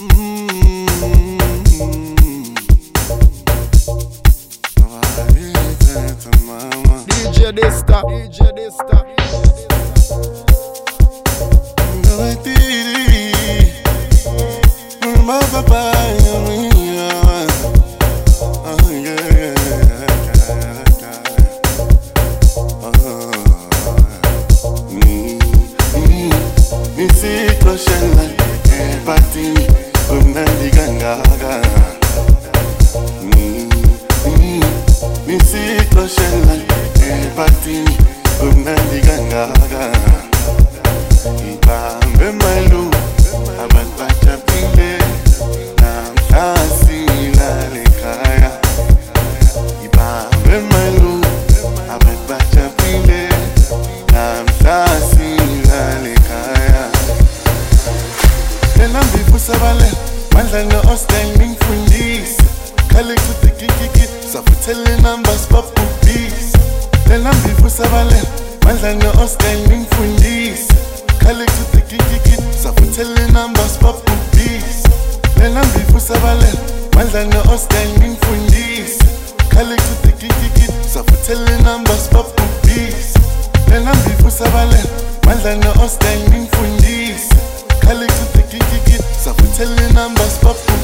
DJ kikikikiki safuthelela mbasibabhubhise lela mbivusa balela mandla no-ostel ngimfundise. Khalichithe kikikiki safuthelela mbasibabhubhise lela mbivusa balela mandla no-ostel ngimfundise. Khalichithe kikikiki safuthelela mbasibabhubhise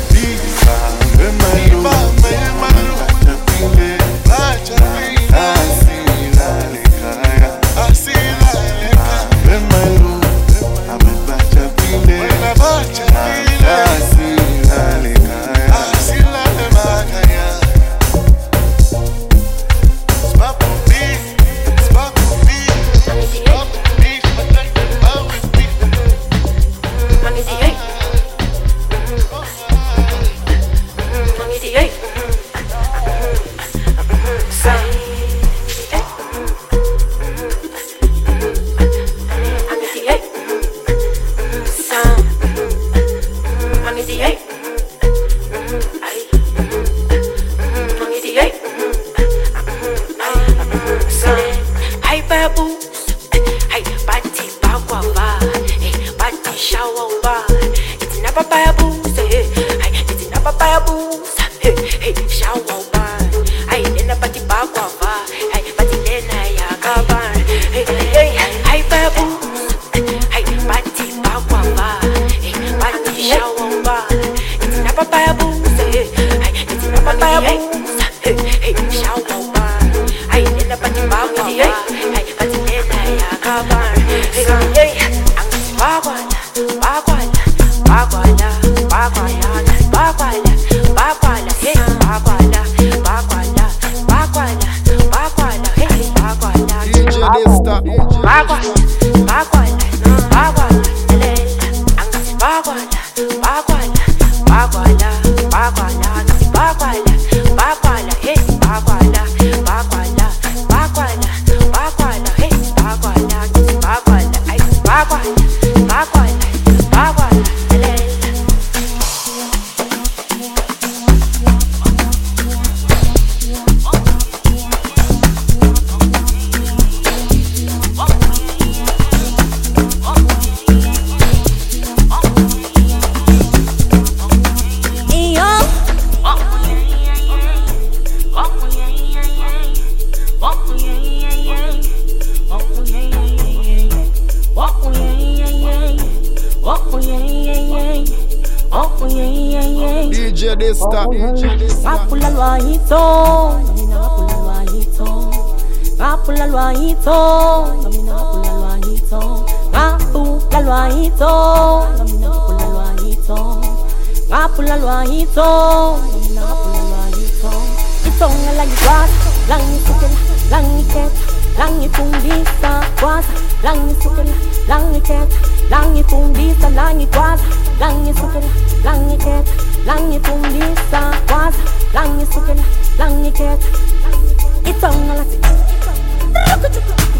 papaya boots. Hey, hey, it's not papaya boots. Hey, hey, shower DJ Dysta, DJ Dysta. Ngapula lwahito, mina ngapula lwahito. Ngapula lwahito, mina ngapula lwahito. Ngapula lwahito, mina ngapula lwahito. Ngapula lwahito, mina ngapula lwahito. Itonga langikwazi, langisukela, langikhetha, langifundisa kwaza, langisukela, langikhetha, langifundisa, langikwaza, langisukela, langikhetha, langifundisa kwaza, langisukela, langikhetha. Itonga lathi Itonga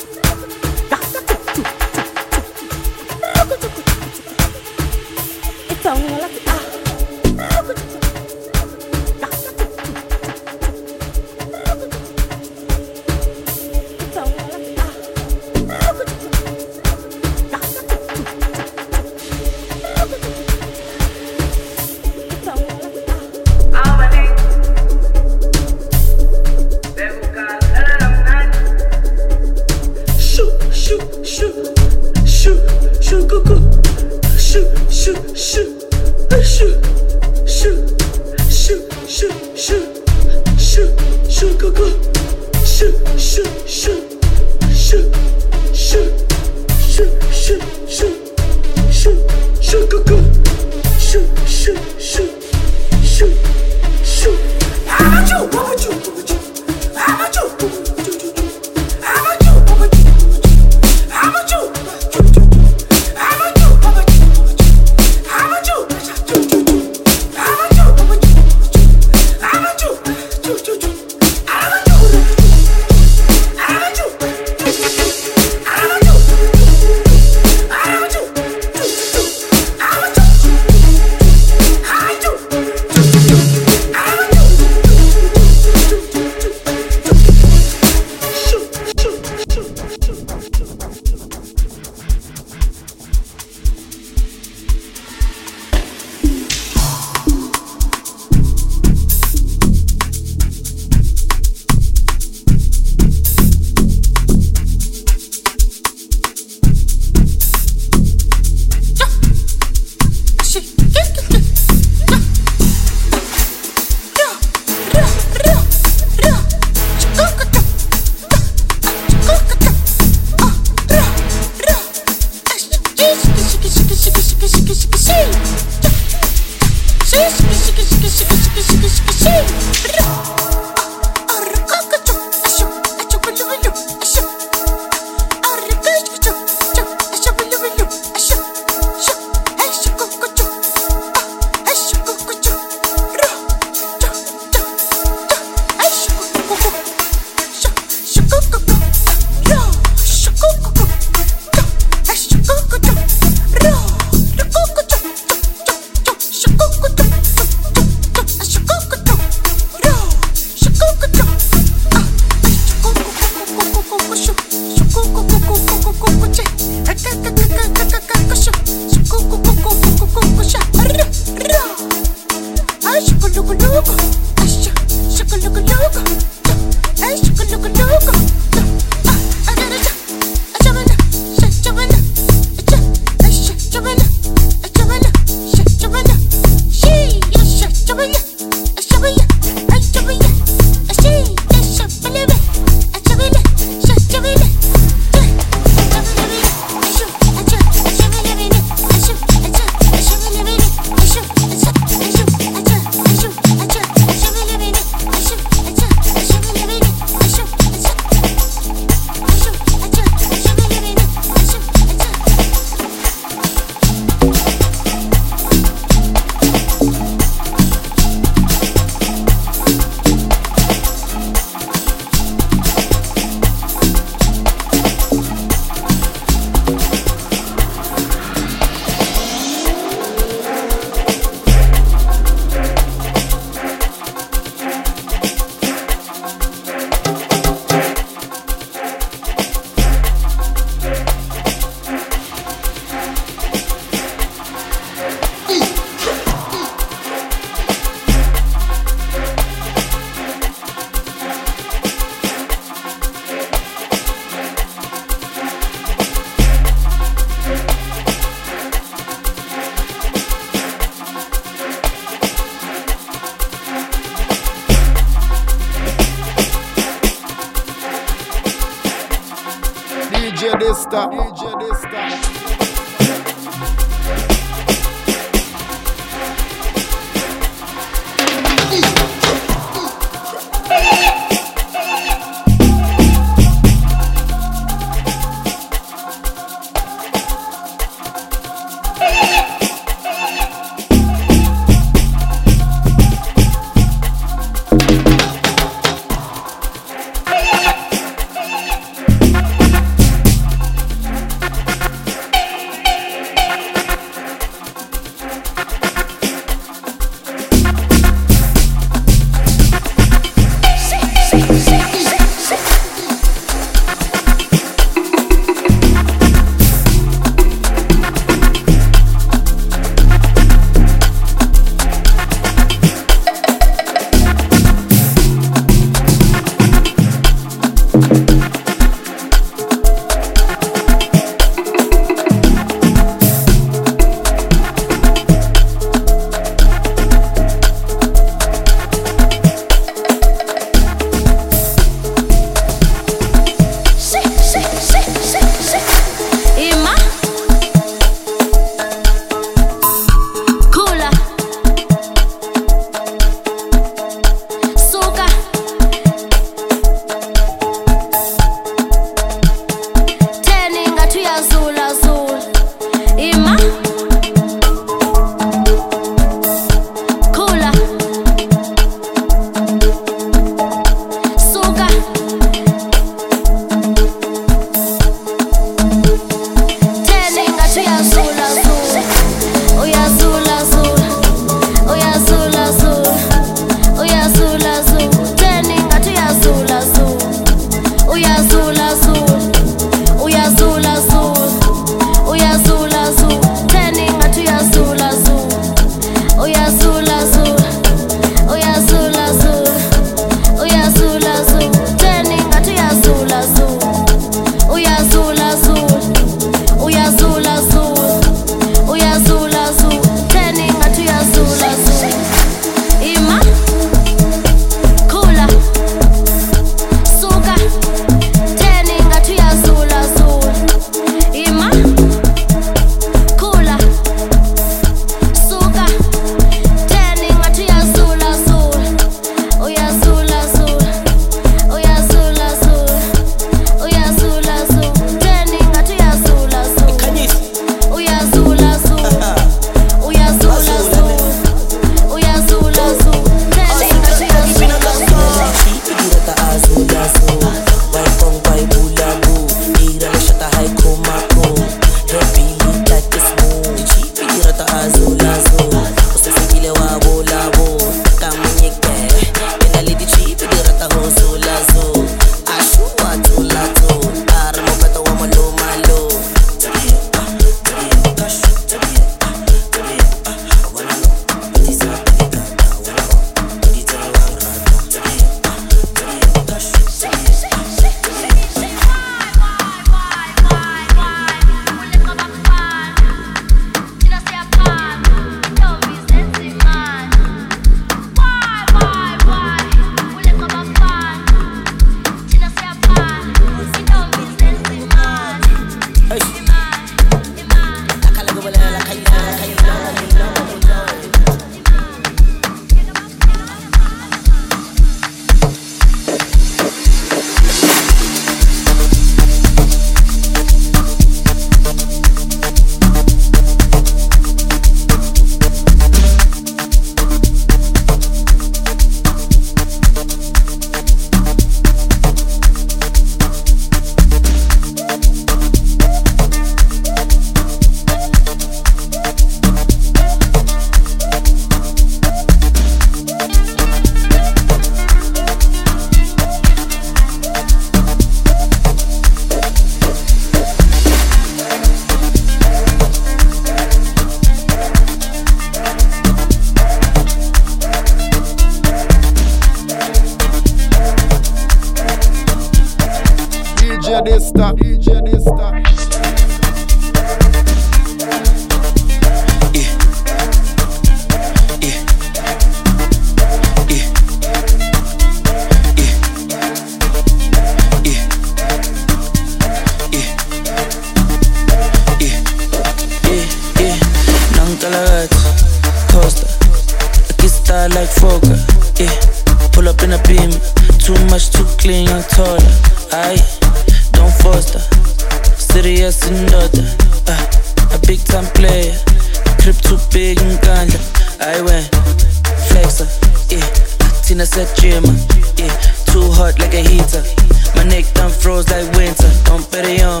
My neck done froze like winter. Don't bet it on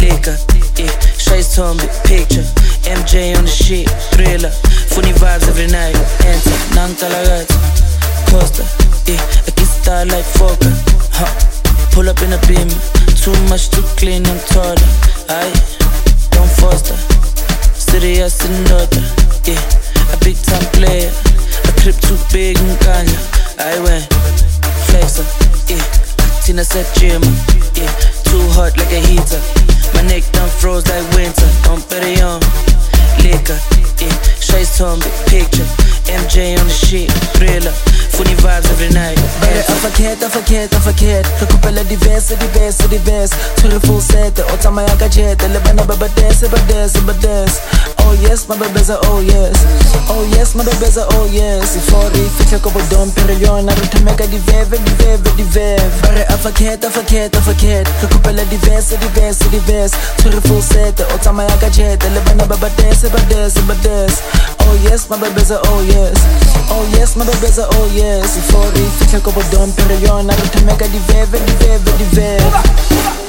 liquor, yeah. Shades on me, picture. MJ on the shit, thriller. Funny vibes every night. Enter, Nankalagati, Costa, yeah. I get style like Foka, huh. Pull up in a beam, too much, too clean, I'm taller. Aye, don't foster. Serious and daughter, yeah. A big time player. A trip too big and ganja. I went flexer, yeah. Tina said Jimmer, yeah. Too hot like a heater. My neck done froze like winter. On liquor, yeah. Shades on me, picture. MJ on the shit, thriller. Funny vibes every night. Bare a forget, a forget, a forget Re kopela diverse, diverse, diverse Tshwere full set, o tsamaya ka jet. Le bana ba ba dance, ba dance, ba dance Oh yes, ma bebeza, oh yes. Oh yes, ma bebeza, oh yes. Before re fitlhe ko bodom Pero yona re thomeka diveve, diveve, diveve Bare a forget, a forget, a forget Re kopela diverse, diverse, diverse Tshwere full set, o tsamaya ka jet. Le bana ba ba dance, ba dance, ba dance Oh yes, ma bebeza, oh yes. Oh yes, ma bebeza, oh yes Before re fitlhe ko bodom Pero yona re thomeka diveve, diveve, diveve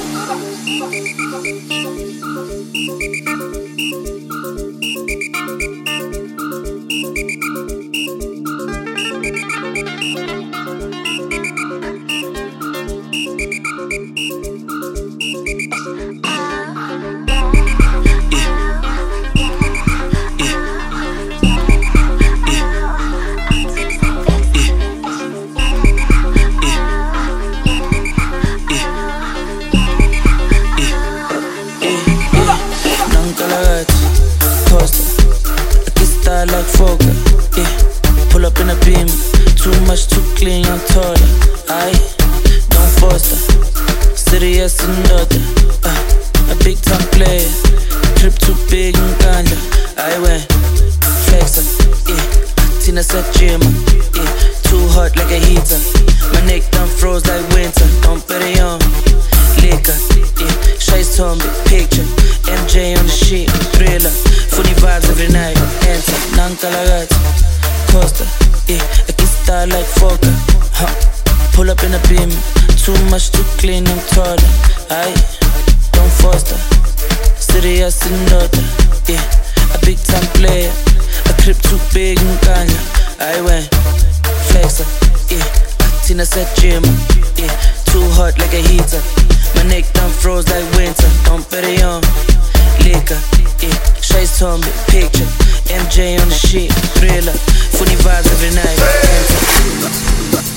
Pull in a beam, too much, too clean, I'm taller. Aye, don't foster. Serious and daughter, yeah. A big time player. A crib too big and ganja. I went flexer, yeah. Tina said Jimmer, yeah. Too hot like a heater. My neck done froze like winter. Don't bet it on liquor, yeah. Shades on me, picture. MJ on the shit, thriller. Funny vibes every night. Enter.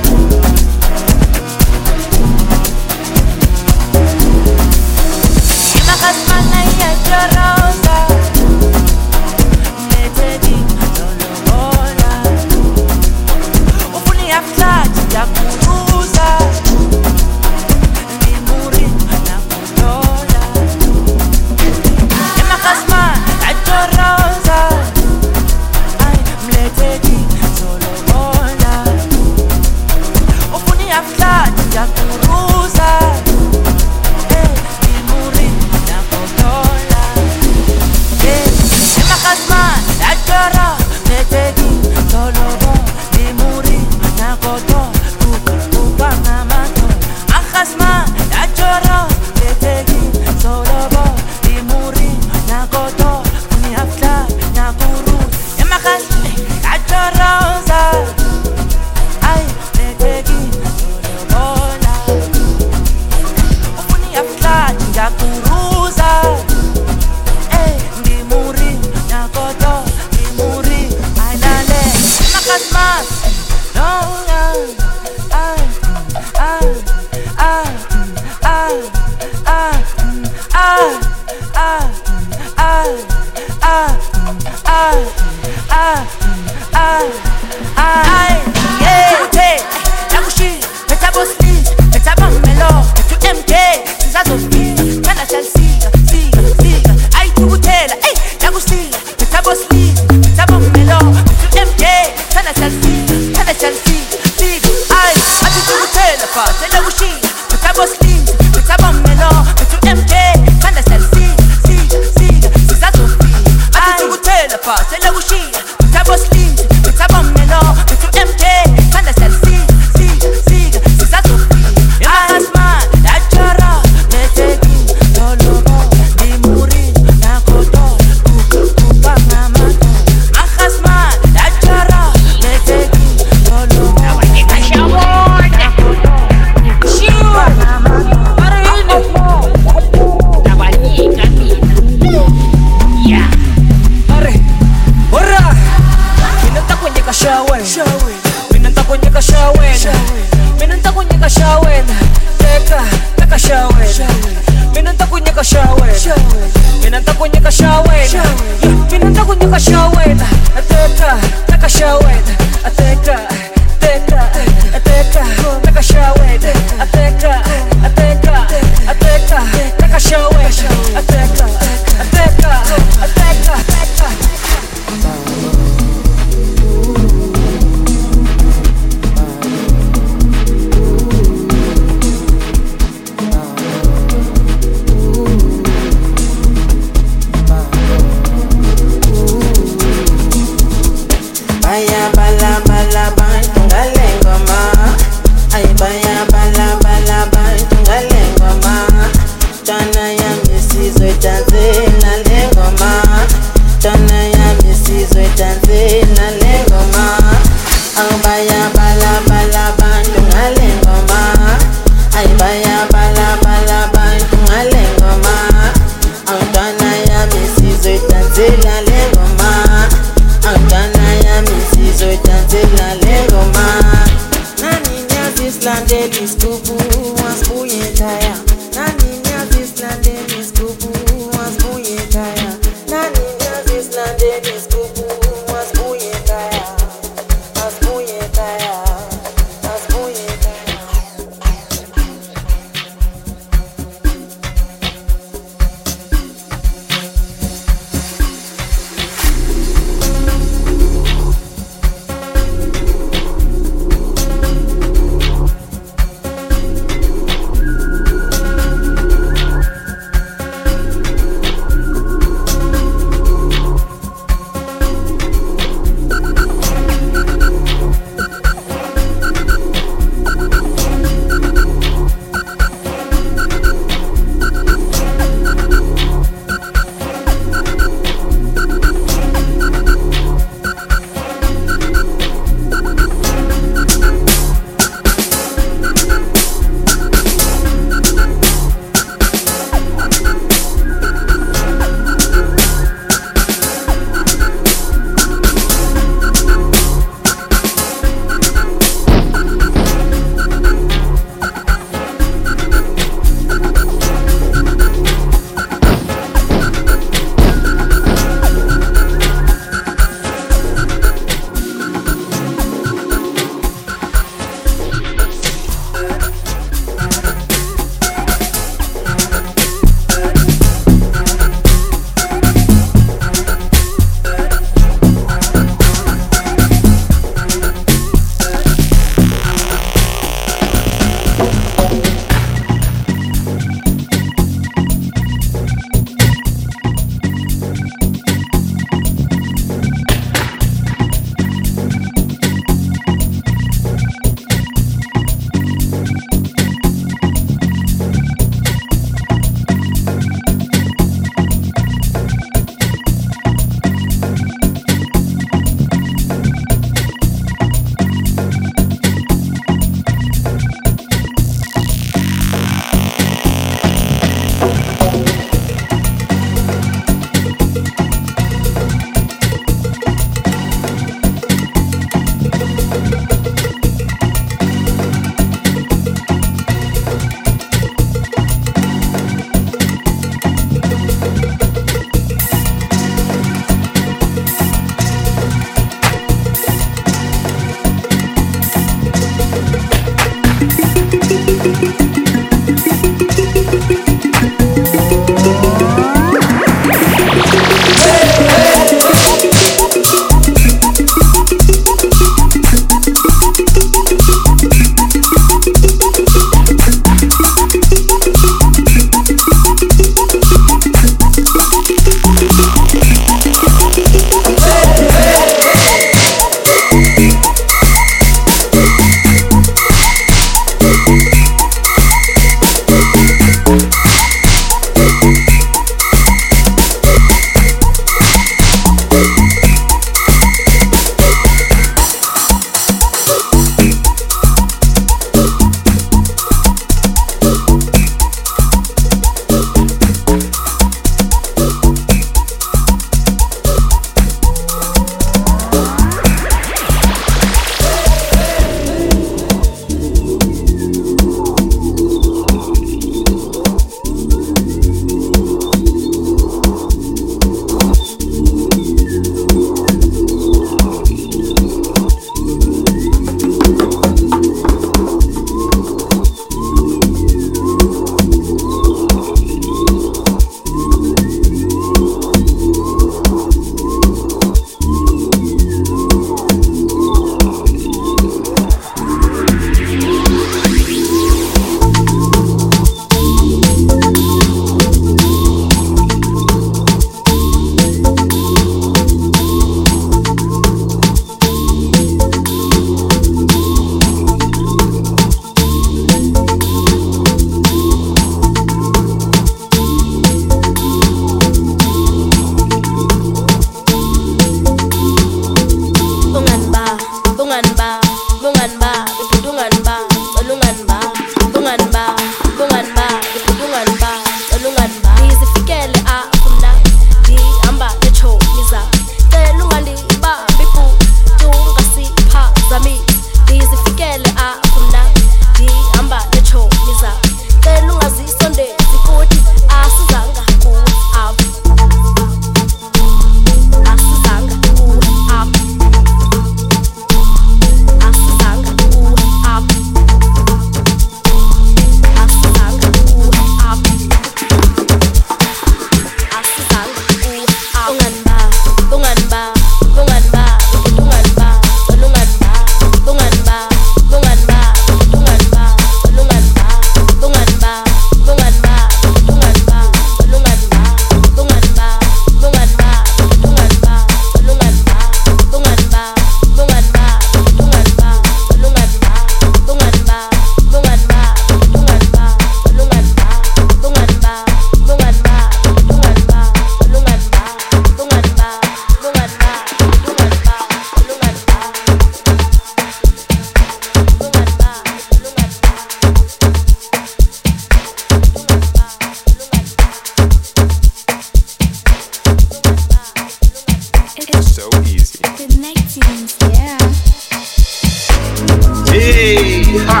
Hey, ha.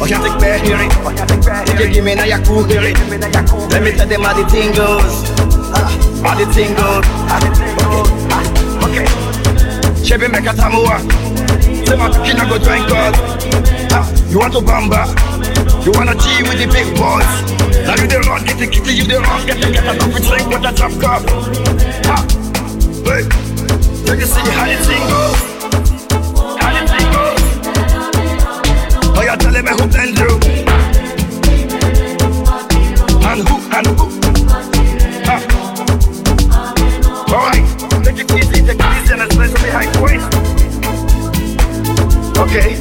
Oh, you take Ojatek here, ojatek behiri. Give me na yaku here. Let me tell them how the thing goes. How the thing goes. Okay. Chebe meka tamua. Sema tukina go drink God. You want to bamba? You wanna G with the big boys? Now you the wrong, get the kitty, you the wrong, get the get a coffee drink with a drop cup. Ha! Hey! How. How. Oh, telling me you? And who, and who? Alright, it easy, it easy and high. Okay,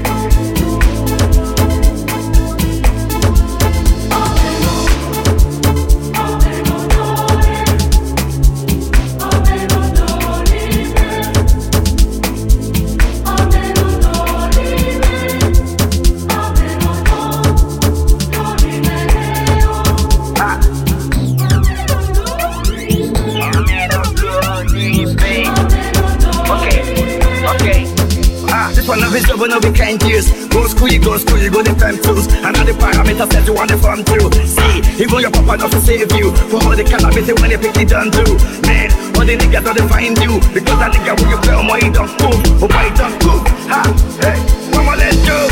job, no be kind years. Go school, go school, go the time tools. And all the parameters that you want to farm through. See, even your papa not save you. For all the cannabis when you pick it done do. Man, all the niggas don't find you. Because that nigga when you on my don't move. Oh, my don't move. Ha, hey, mama, let's go.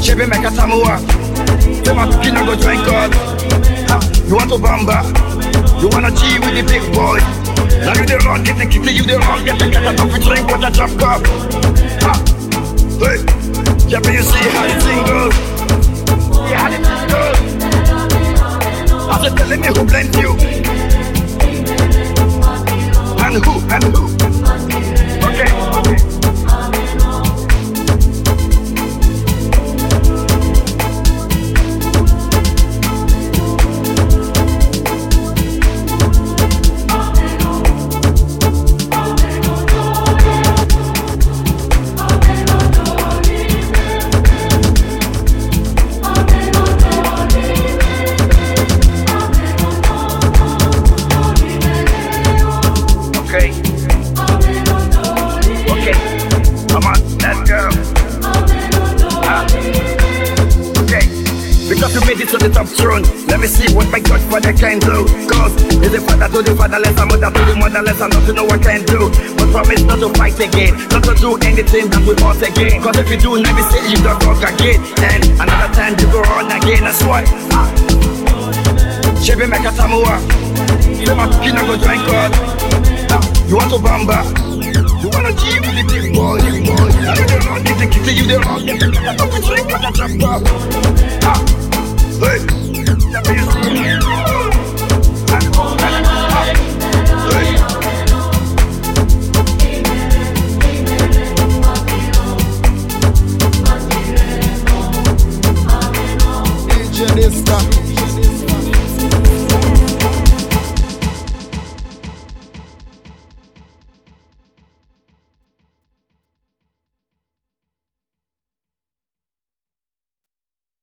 Chevy make a tamua. Say my kid go join God. Ha, you want to bamba? You wanna G with the big boy? Now you the wrong, get the kitty, you the wrong, get the get a coffee drink with a drop cup. Ha, hey, you see how goes. See how. I said, telling me who blend you. And who, and who. Me see what my Godfather can do. Cause he's the father to the fatherless, and mother to the motherless, and not to know what can do. But promise not to fight again, not to do anything that we want again. Cause if you do, let me say you don't rock again. And another time you go on again, that's why. Ah. Chevy make a tamua. You my kid go join God. Ah, You want to bamba? You wanna G with the big boy, big boy. You the wrong, get the kitty, you the the get the drink, get the drop cup. Peace.